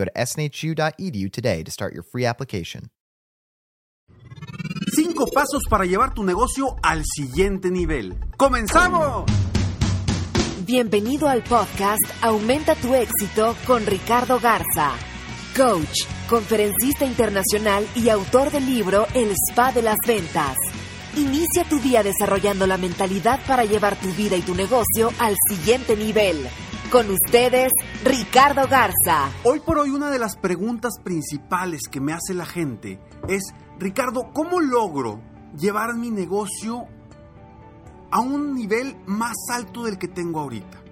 Go to snhu.edu today to start your free application. Cinco pasos para llevar tu negocio al siguiente nivel. ¡Comenzamos! Bienvenido al podcast Aumenta tu éxito con Ricardo Garza, coach, conferencista internacional y autor del libro El Spa de las Ventas. Inicia tu día desarrollando la mentalidad para llevar tu vida y tu negocio al siguiente nivel. Con ustedes, Ricardo Garza. Hoy por hoy una de las preguntas principales que me hace la gente es, Ricardo, ¿cómo logro llevar mi negocio a un nivel más alto del que tengo ahorita?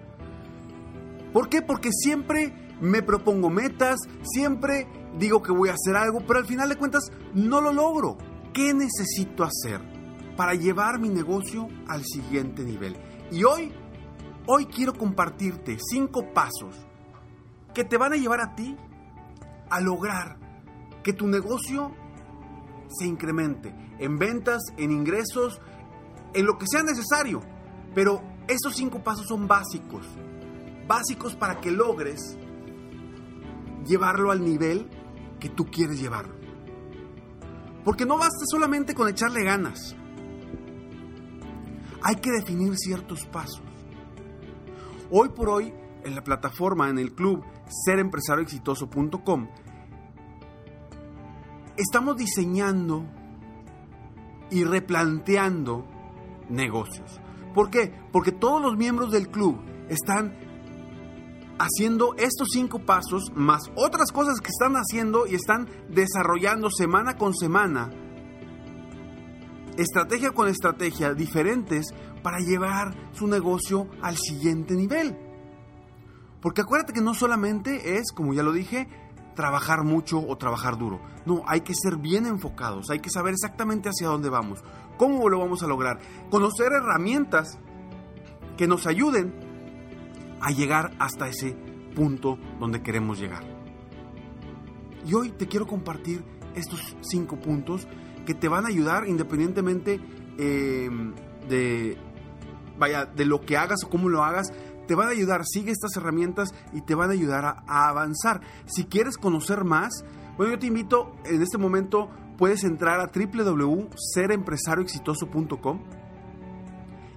¿Por qué? Porque siempre me propongo metas, siempre digo que voy a hacer algo, pero al final de cuentas no lo logro. ¿Qué necesito hacer para llevar mi negocio al siguiente nivel? Y hoy Hoy quiero compartirte cinco pasos que te van a llevar a ti a lograr que tu negocio se incremente en ventas, en ingresos, en lo que sea necesario. Pero esos cinco pasos son básicos. Básicos para que logres llevarlo al nivel que tú quieres llevarlo. Porque no basta solamente con echarle ganas. Hay que definir ciertos pasos. Hoy por hoy, en la plataforma, en el club serempresarioexitoso.com, estamos diseñando y replanteando negocios. ¿Por qué? Porque todos los miembros del club están haciendo estos cinco pasos más otras cosas que están haciendo y están desarrollando semana con semana, estrategia con estrategia diferentes para llevar su negocio al siguiente nivel. Porque acuérdate que no solamente es, como ya lo dije, trabajar mucho o trabajar duro. No, hay que ser bien enfocados, hay que saber exactamente hacia dónde vamos, cómo lo vamos a lograr, conocer herramientas que nos ayuden a llegar hasta ese punto donde queremos llegar. Y hoy te quiero compartir estos cinco puntos que te van a ayudar independientemente eh, de, vaya, de lo que hagas o cómo lo hagas, te van a ayudar. Sigue estas herramientas y te van a ayudar a, avanzar. Si quieres conocer más, bueno, yo te invito en este momento, puedes entrar a www.serempresarioexitoso.com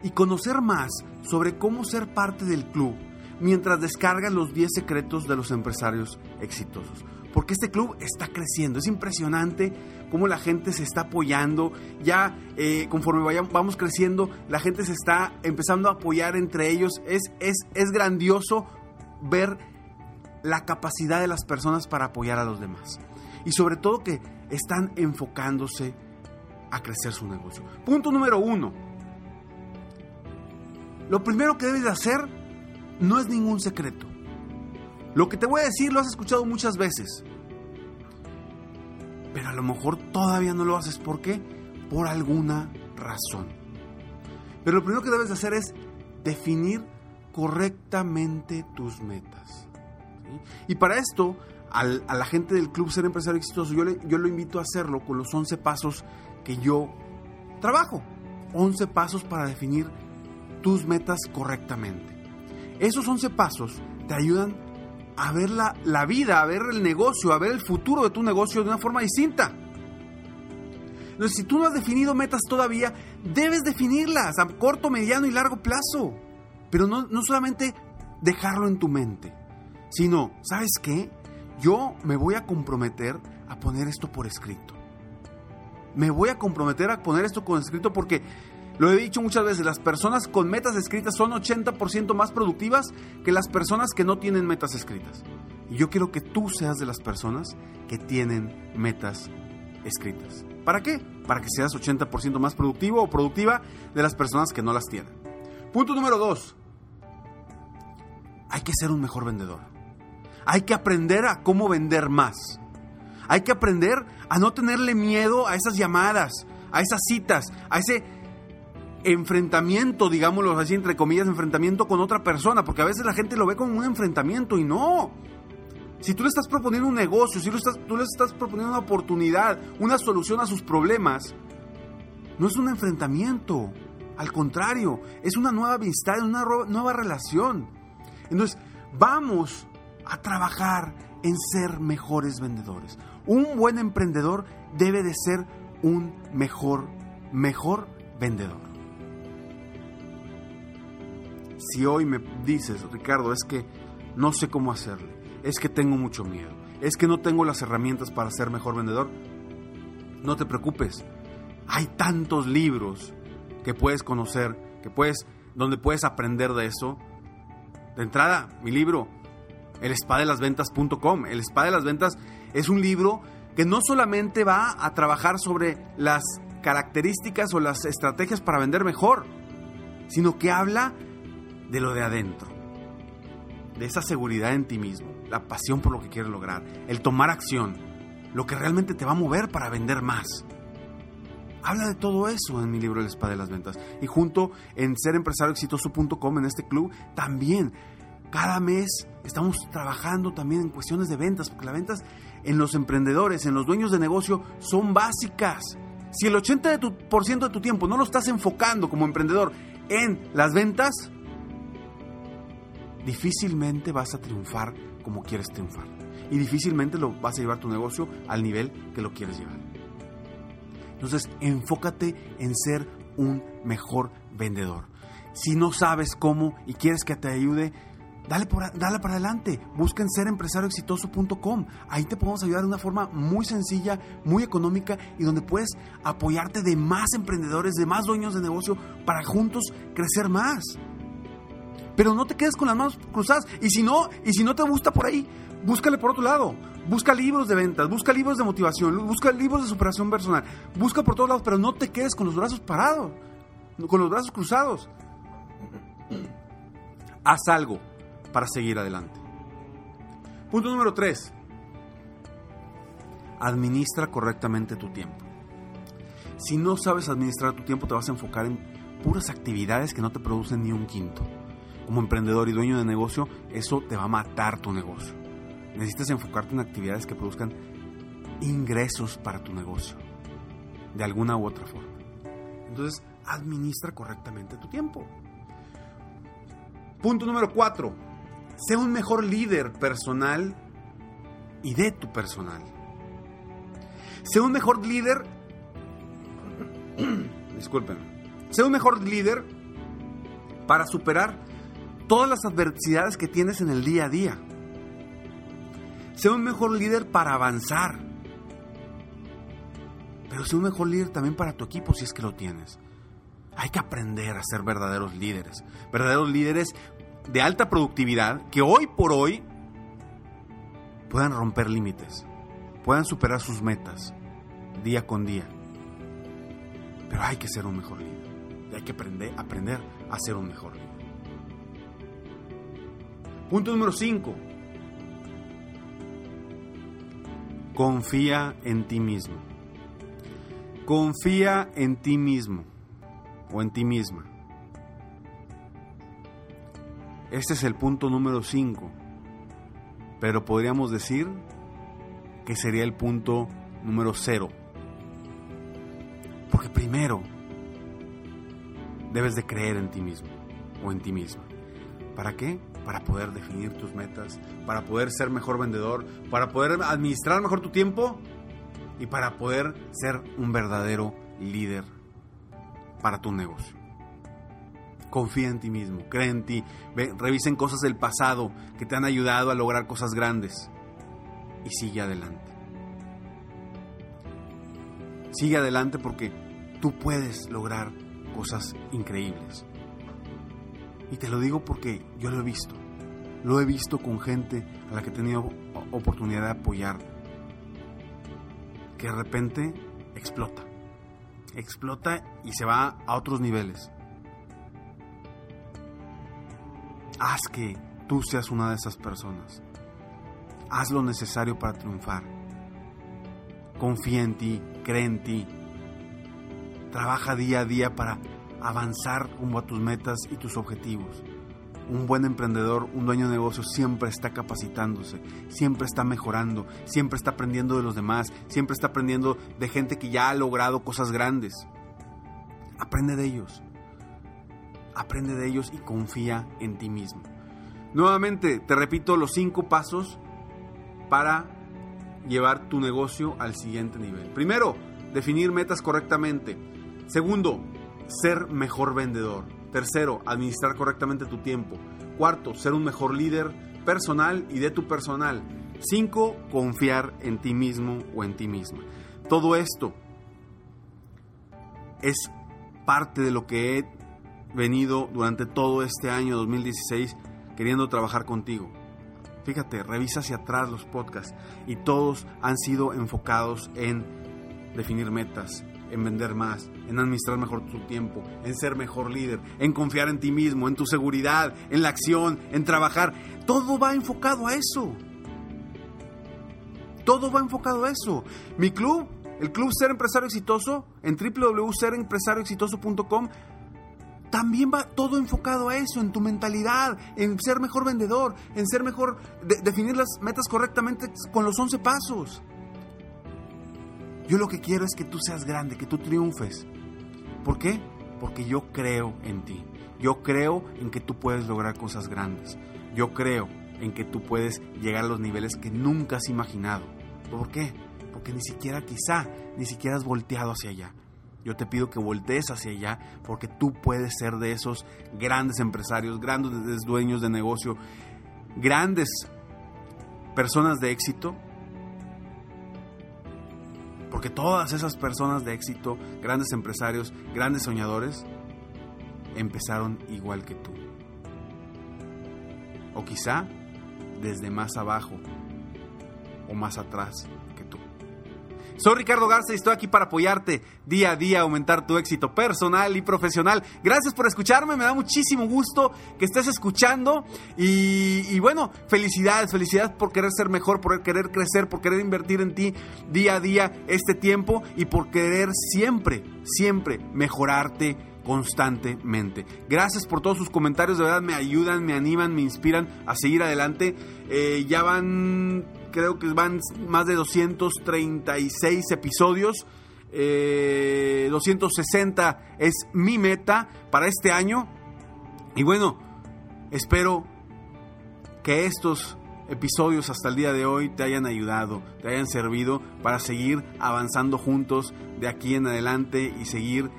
y conocer más sobre cómo ser parte del club mientras descargas los 10 secretos de los empresarios exitosos porque este club está creciendo. Es impresionante cómo la gente se está apoyando. Ya eh, conforme vayamos, vamos creciendo, la gente se está empezando a apoyar entre ellos. Es, es, es grandioso ver la capacidad de las personas para apoyar a los demás. Y sobre todo que están enfocándose a crecer su negocio. Punto número uno. Lo primero que debes de hacer no es ningún secreto. Lo que te voy a decir lo has escuchado muchas veces. Pero a lo mejor todavía no lo haces. ¿Por qué? Por alguna razón. Pero lo primero que debes de hacer es definir correctamente tus metas. Y para esto, a la gente del Club Ser Empresario Exitoso, yo, yo lo invito a hacerlo con los 11 pasos que yo trabajo. 11 pasos para definir tus metas correctamente. Esos 11 pasos te ayudan a ver la, la vida, a ver el negocio, a ver el futuro de tu negocio de una forma distinta. Entonces, si tú no has definido metas todavía, debes definirlas a corto, mediano y largo plazo. Pero no, no solamente dejarlo en tu mente, sino, ¿sabes qué? Yo me voy a comprometer a poner esto por escrito. me voy a comprometer a poner esto con escrito porque lo he dicho muchas veces, las personas con metas escritas son 80% más productivas que las personas que no tienen metas escritas. Y yo quiero que tú seas de las personas que tienen metas escritas. ¿Para qué? Para que seas 80% más productivo o productiva de las personas que no las tienen. Punto número 2. Hay que ser un mejor vendedor. Hay que aprender a cómo vender más. Hay que aprender a no tenerle miedo a esas llamadas, a esas citas, a ese enfrentamiento, digámoslo así, entre comillas, enfrentamiento con otra persona, porque a veces la gente lo ve como un enfrentamiento y no. Si tú le estás proponiendo un negocio, si tú le estás proponiendo una oportunidad, una solución a sus problemas, no es un enfrentamiento. Al contrario, es una nueva amistad, una nueva relación. Entonces, vamos a trabajar en ser mejores vendedores. Un buen emprendedor debe de ser un mejor, mejor vendedor. Si hoy me dices, Ricardo, es que no sé cómo hacerle, es que tengo mucho miedo, es que no tengo las herramientas para ser mejor vendedor, no te preocupes. Hay tantos libros que puedes conocer, que puedes, donde puedes aprender de eso. De entrada, mi libro, el ventas.com. El spa de las ventas es un libro que no solamente va a trabajar sobre las características o las estrategias para vender mejor, sino que habla de lo de adentro, de esa seguridad en ti mismo, la pasión por lo que quieres lograr, el tomar acción, lo que realmente te va a mover para vender más. Habla de todo eso en mi libro El Spa de las Ventas. Y junto en serempresarioexitoso.com, en este club, también cada mes estamos trabajando también en cuestiones de ventas, porque las ventas en los emprendedores, en los dueños de negocio, son básicas. Si el 80% de tu tiempo no lo estás enfocando como emprendedor en las ventas, difícilmente vas a triunfar como quieres triunfar. Y difícilmente lo vas a llevar tu negocio al nivel que lo quieres llevar. Entonces, enfócate en ser un mejor vendedor. Si no sabes cómo y quieres que te ayude, dale, dale para adelante. Busca en serempresarioexitoso.com. Ahí te podemos ayudar de una forma muy sencilla, muy económica y donde puedes apoyarte de más emprendedores, de más dueños de negocio para juntos crecer más. Pero no te quedes con las manos cruzadas. Y si no, y si no te gusta por ahí, búscale por otro lado. Busca libros de ventas, busca libros de motivación, busca libros de superación personal. Busca por todos lados, pero no te quedes con los brazos parados, con los brazos cruzados. Haz algo para seguir adelante. Punto número 3. Administra correctamente tu tiempo. Si no sabes administrar tu tiempo, te vas a enfocar en puras actividades que no te producen ni un quinto como emprendedor y dueño de negocio, eso te va a matar tu negocio. Necesitas enfocarte en actividades que produzcan ingresos para tu negocio, de alguna u otra forma. Entonces, administra correctamente tu tiempo. Punto número 4. Sé un mejor líder personal y de tu personal. Sé un mejor líder. Disculpen. Sé un mejor líder para superar todas las adversidades que tienes en el día a día. Sé un mejor líder para avanzar. Pero sé un mejor líder también para tu equipo si es que lo tienes. Hay que aprender a ser verdaderos líderes. Verdaderos líderes de alta productividad que hoy por hoy puedan romper límites, puedan superar sus metas día con día. Pero hay que ser un mejor líder. Y hay que aprender, aprender a ser un mejor líder. Punto número 5. Confía en ti mismo. Confía en ti mismo o en ti misma. Este es el punto número 5. Pero podríamos decir que sería el punto número 0. Porque primero debes de creer en ti mismo o en ti misma. ¿Para qué? Para poder definir tus metas, para poder ser mejor vendedor, para poder administrar mejor tu tiempo y para poder ser un verdadero líder para tu negocio. Confía en ti mismo, cree en ti, revisen cosas del pasado que te han ayudado a lograr cosas grandes y sigue adelante. Sigue adelante porque tú puedes lograr cosas increíbles. Y te lo digo porque yo lo he visto. Lo he visto con gente a la que he tenido oportunidad de apoyar. Que de repente explota. Explota y se va a otros niveles. Haz que tú seas una de esas personas. Haz lo necesario para triunfar. Confía en ti, cree en ti. Trabaja día a día para avanzar rumbo a tus metas y tus objetivos. Un buen emprendedor, un dueño de negocio siempre está capacitándose, siempre está mejorando, siempre está aprendiendo de los demás, siempre está aprendiendo de gente que ya ha logrado cosas grandes. Aprende de ellos. Aprende de ellos y confía en ti mismo. Nuevamente, te repito los cinco pasos para llevar tu negocio al siguiente nivel. Primero, definir metas correctamente. Segundo, ser mejor vendedor. Tercero, administrar correctamente tu tiempo. Cuarto, ser un mejor líder personal y de tu personal. Cinco, confiar en ti mismo o en ti misma. Todo esto es parte de lo que he venido durante todo este año 2016 queriendo trabajar contigo. Fíjate, revisa hacia atrás los podcasts y todos han sido enfocados en definir metas, en vender más, en administrar mejor tu tiempo, en ser mejor líder, en confiar en ti mismo, en tu seguridad, en la acción, en trabajar. Todo va enfocado a eso. Todo va enfocado a eso. Mi club, el Club Ser Empresario Exitoso, en www.serempresarioexitoso.com, también va todo enfocado a eso, en tu mentalidad, en ser mejor vendedor, en ser mejor, definir las metas correctamente con los 11 pasos. Yo lo que quiero es que tú seas grande, que tú triunfes. ¿Por qué? Porque yo creo en ti. Yo creo en que tú puedes lograr cosas grandes. Yo creo en que tú puedes llegar a los niveles que nunca has imaginado. ¿Por qué? Porque ni siquiera quizá, ni siquiera has volteado hacia allá. Yo te pido que voltees hacia allá porque tú puedes ser de esos grandes empresarios, grandes dueños de negocio, grandes personas de éxito porque todas esas personas de éxito, grandes empresarios, grandes soñadores, empezaron igual que tú. O quizá desde más abajo o más atrás soy Ricardo Garza y estoy aquí para apoyarte día a día, aumentar tu éxito personal y profesional. Gracias por escucharme, me da muchísimo gusto que estés escuchando y, bueno, felicidades, felicidades por querer ser mejor, por querer crecer, por querer invertir en ti día a día este tiempo y por querer siempre, siempre mejorarte constantemente. Gracias por todos sus comentarios, de verdad me ayudan, me animan, me inspiran a seguir adelante. Eh, ya van creo que van más de 236 episodios. 260 eh, es mi meta para este año. Y bueno, espero que estos episodios hasta el día de hoy te hayan ayudado, te hayan servido para seguir avanzando juntos de aquí en adelante y seguir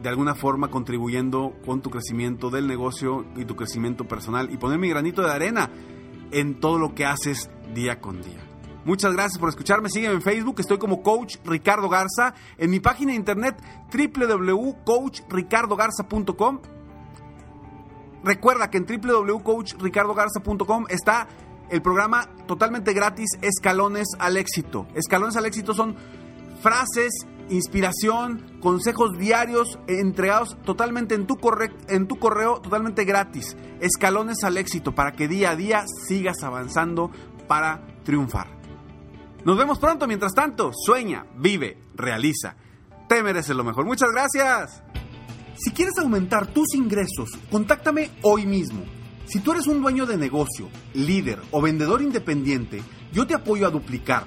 de alguna forma contribuyendo con tu crecimiento del negocio y tu crecimiento personal y poner mi granito de arena en todo lo que haces día con día. Muchas gracias por escucharme. Sígueme en Facebook, estoy como Coach Ricardo Garza. En mi página de internet www.coachricardogarza.com. Recuerda que en www.coachricardogarza.com está el programa totalmente gratis Escalones al éxito. Escalones al éxito son frases, inspiración, consejos diarios entregados totalmente en tu, correo, totalmente gratis. Escalones al éxito para que día a día sigas avanzando para triunfar. Nos vemos pronto, mientras tanto, sueña, vive, realiza. Te mereces lo mejor. Muchas gracias. Si quieres aumentar tus ingresos, contáctame hoy mismo. Si tú eres un dueño de negocio, líder o vendedor independiente, yo te apoyo a duplicar,